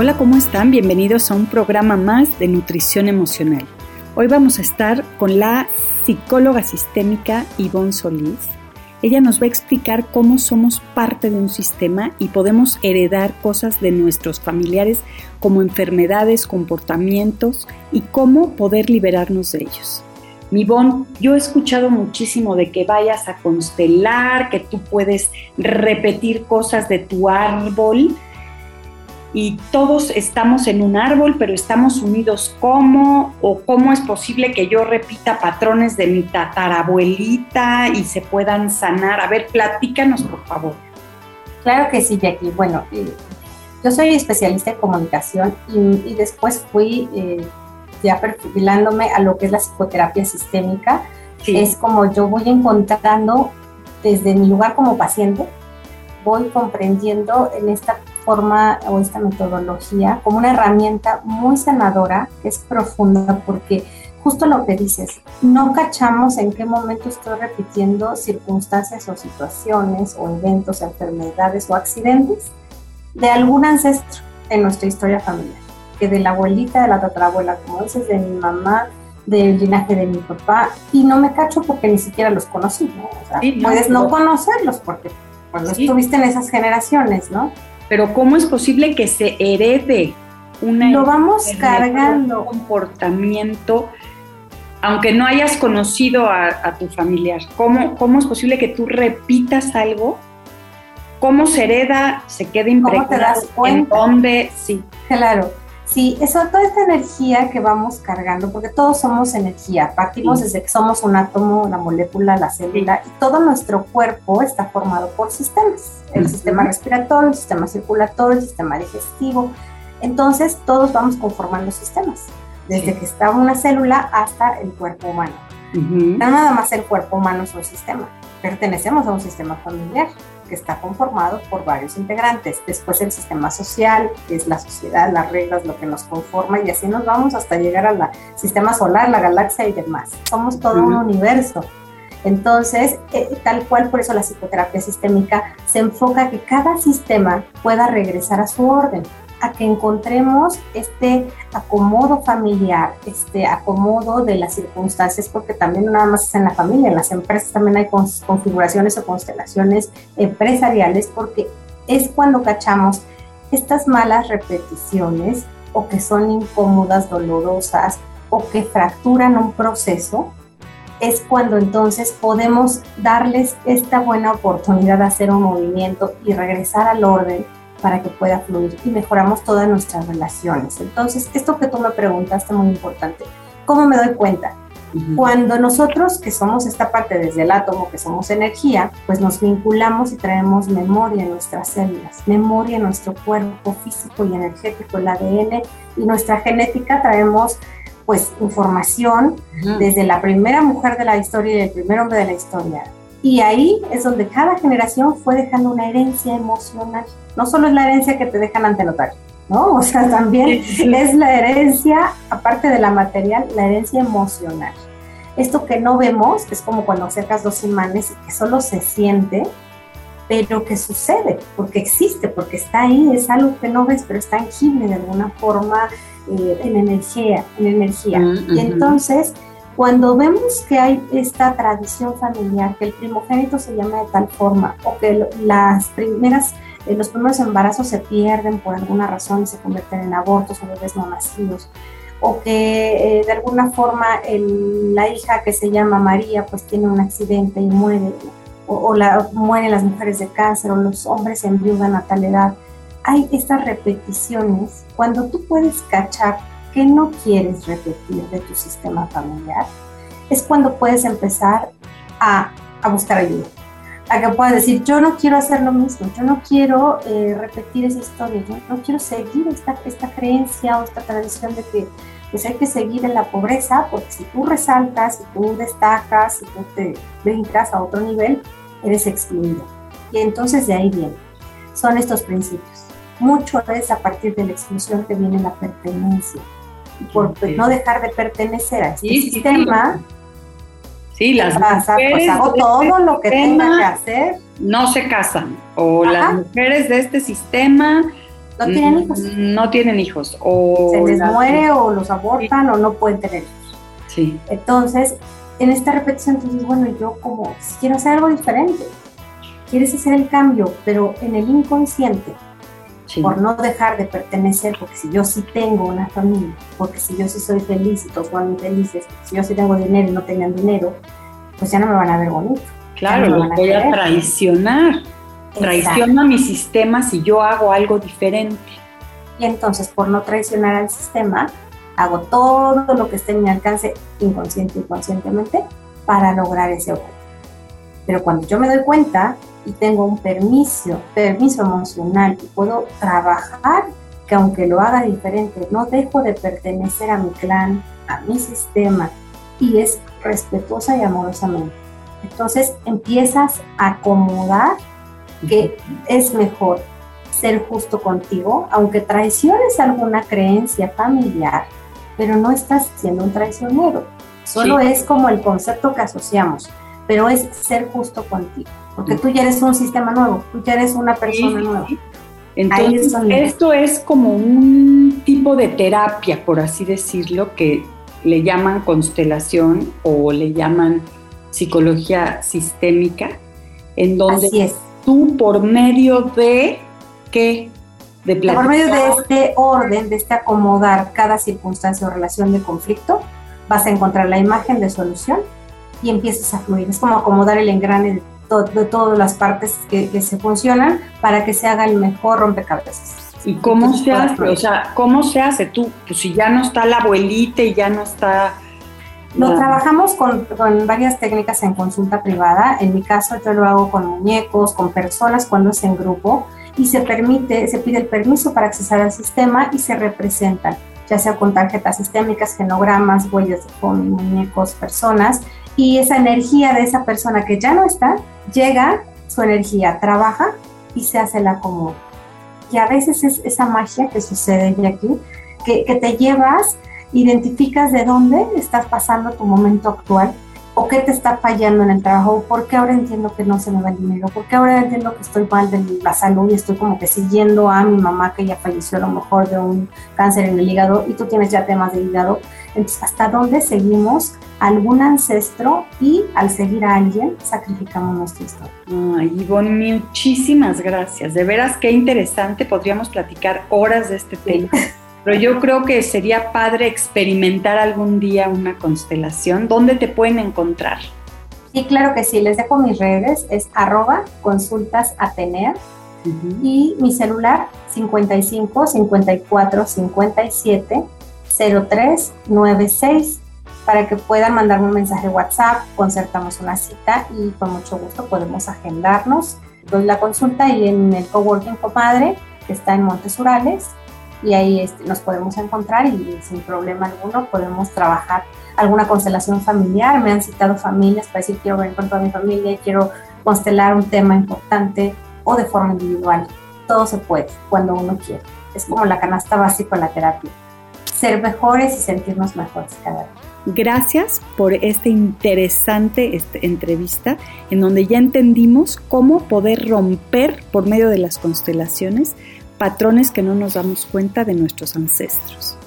Hola, ¿cómo están? Bienvenidos a un programa más de nutrición emocional. Hoy vamos a estar con la psicóloga sistémica Yvonne Solís. Ella nos va a explicar cómo somos parte de un sistema y podemos heredar cosas de nuestros familiares como enfermedades, comportamientos y cómo poder liberarnos de ellos. Mi Bon, yo he escuchado muchísimo de que vayas a constelar, que tú puedes repetir cosas de tu árbol y todos estamos en un árbol, pero estamos unidos cómo o cómo es posible que yo repita patrones de mi tatarabuelita y se puedan sanar. A ver, platícanos, por favor. Claro que sí, Jackie. Bueno, eh, yo soy especialista en comunicación y, después fui eh, ya perfilándome a lo que es la psicoterapia sistémica. Es como yo voy encontrando desde mi lugar como paciente, voy comprendiendo en esta forma o esta metodología como una herramienta muy sanadora, que es profunda, porque justo lo que dices, no cachamos en qué momento estoy repitiendo circunstancias o situaciones o eventos, enfermedades o accidentes de algún ancestro en nuestra historia familiar, que de la abuelita, de la tatarabuela, como dices, de mi mamá, del linaje de mi papá, y no me cacho porque ni siquiera los conocí, puedes no conocerlos porque cuando estuviste en esas generaciones, ¿no? Pero ¿cómo es posible que se herede una lo vamos cargando un comportamiento aunque no hayas conocido a, tu familiar? ¿Cómo, ¿Cómo es posible que tú repitas algo? ¿Cómo se hereda? ¿Se queda impregnado? ¿Cómo te das cuenta? ¿En dónde? Sí. Claro. Sí, eso, toda esta energía que vamos cargando, porque todos somos energía, partimos desde que somos un átomo, la molécula, la célula, y todo nuestro cuerpo está formado por sistemas, el sistema respiratorio, el sistema circulatorio, el sistema digestivo, entonces todos vamos conformando sistemas, desde que está una célula hasta el cuerpo humano. No nada más el cuerpo humano es un sistema, pertenecemos a un sistema familiar que está conformado por varios integrantes. Después el sistema social, que es la sociedad, las reglas, lo que nos conforma, y así nos vamos hasta llegar al sistema solar, la galaxia y demás. Somos todo un universo. Entonces, eh, tal cual, por eso la psicoterapia sistémica se enfoca a que cada sistema pueda regresar a su orden a que encontremos este acomodo familiar, este acomodo de las circunstancias, porque también nada más es en la familia, en las empresas también hay configuraciones o constelaciones empresariales, porque es cuando cachamos estas malas repeticiones o que son incómodas, dolorosas o que fracturan un proceso, es cuando entonces podemos darles esta buena oportunidad de hacer un movimiento y regresar al orden para que pueda fluir y mejoramos todas nuestras relaciones. Entonces, esto que tú me preguntaste muy importante. ¿Cómo me doy cuenta? Cuando nosotros, que somos esta parte desde el átomo, que somos energía, pues nos vinculamos y traemos memoria en nuestras células, memoria en nuestro cuerpo físico y energético, el ADN y nuestra genética, traemos pues información desde la primera mujer de la historia y el primer hombre de la historia. Y ahí es donde cada generación fue dejando una herencia emocional no solo es la herencia que te dejan ante notario, ¿no? O sea, también es la herencia, aparte de la material, la herencia emocional. Esto que no vemos es como cuando acercas dos imanes y que solo se siente, pero que sucede, porque existe, porque está ahí, es algo que no ves, pero es tangible de alguna forma eh, en energía, en energía. Mm, y entonces, cuando vemos que hay esta tradición familiar, que el primogénito se llama de tal forma, o que las primeras eh, los primeros embarazos se pierden por alguna razón y se convierten en abortos o bebés no nacidos, o que eh, de alguna forma la hija que se llama María pues tiene un accidente y muere, o, la, mueren las mujeres de cáncer, o los hombres se enviudan a tal edad. Hay estas repeticiones, cuando tú puedes cachar que no quieres repetir de tu sistema familiar, es cuando puedes empezar a, a buscar ayuda a que puedas decir, yo no quiero hacer lo mismo, yo no quiero eh, repetir esa historia, yo no quiero seguir esta, esta creencia o esta tradición de que pues hay que seguir en la pobreza, porque si tú resaltas, si tú destacas, si tú te brincas a otro nivel, eres excluido. Y entonces de ahí viene. Son estos principios. Mucho es a partir de la exclusión que viene la pertenencia. Por no dejar de pertenecer a este sistema, Sí, las mujeres pues hago todo lo que tenga que hacer. No se casan. O las mujeres de este sistema no tienen hijos. No tienen hijos. O Se les muere o los abortan o no pueden tener hijos. Sí. Entonces, en esta repetición, entonces, bueno, yo como quiero hacer algo diferente. Quieres hacer el cambio, pero en el inconsciente, por no dejar de pertenecer, porque si yo sí tengo una familia, porque si yo sí soy feliz y todos son felices, si yo sí tengo dinero y no tenían dinero, pues ya no me van a ver bonito. Claro, lo voy a, traicionar. Traiciono a mi sistema si yo hago algo diferente. Y entonces, por no traicionar al sistema, hago todo lo que esté en mi alcance, inconsciente y conscientemente, para lograr ese objetivo. Pero cuando yo me doy cuenta y tengo un permiso, permiso emocional y puedo trabajar, que aunque lo haga diferente, no dejo de pertenecer a mi clan, a mi sistema, y es respetuosa y amorosamente. Entonces empiezas a acomodar que es mejor ser justo contigo, aunque traiciones alguna creencia familiar, pero no estás siendo un traicionero. Solo es como el concepto que asociamos, pero es ser justo contigo, porque tú ya eres un sistema nuevo, tú ya eres una persona nueva. Entonces, esto es como un tipo de terapia, por así decirlo, que le llaman constelación o le llaman psicología sistémica, en donde tú por medio de qué de por medio de este orden, de este acomodar cada circunstancia o relación de conflicto, vas a encontrar la imagen de solución y empiezas a fluir. Es como acomodar el engrane de, todas las partes que, se funcionan para que se haga el mejor rompecabezas. ¿Y cómo se hace? O sea, ¿cómo se hace tú? Pues si ya no está la abuelita y ya no está lo trabajamos con, con, varias técnicas en consulta privada. En mi caso, yo lo hago con muñecos, con personas cuando es en grupo y se permite, se pide el permiso para accesar al sistema y se representan, ya sea con tarjetas sistémicas, genogramas, huellas de con muñecos, personas. Y esa energía de esa persona que ya no está, llega, su energía trabaja y se hace la acomodo. Y a veces es esa magia que sucede aquí, que, que te llevas identificas de dónde estás pasando tu momento actual o qué te está fallando en el trabajo, por qué ahora entiendo que no se me va el dinero, por qué ahora entiendo que estoy mal de la salud y estoy como que siguiendo a mi mamá que ya falleció a lo mejor de un cáncer en el hígado y tú tienes ya temas de hígado. Entonces, ¿hasta dónde seguimos algún ancestro y al seguir a alguien sacrificamos nuestra historia? Ay, Ivonne, muchísimas gracias. De veras qué interesante, podríamos platicar horas de este tema. Pero yo creo que sería padre experimentar algún día una constelación. ¿Dónde te pueden encontrar? Sí, claro que sí. Les dejo mis redes. Es arroba consultas Atenea. Y mi celular 55 54 57 03 96 para que puedan mandarme un mensaje WhatsApp, concertamos una cita y con mucho gusto podemos agendarnos. Doy la consulta y en el coworking Comadre, que está en Montes Urales, y ahí este, nos podemos encontrar y sin problema alguno podemos trabajar alguna constelación familiar. Me han citado familias para decir quiero ver con toda mi familia, quiero constelar un tema importante o de forma individual. Todo se puede cuando uno quiere. Es como la canasta básica en la terapia. Ser mejores y sentirnos mejores cada día. Gracias por esta interesante este, entrevista en donde ya entendimos cómo poder romper por medio de las constelaciones patrones que no nos damos cuenta de nuestros ancestros.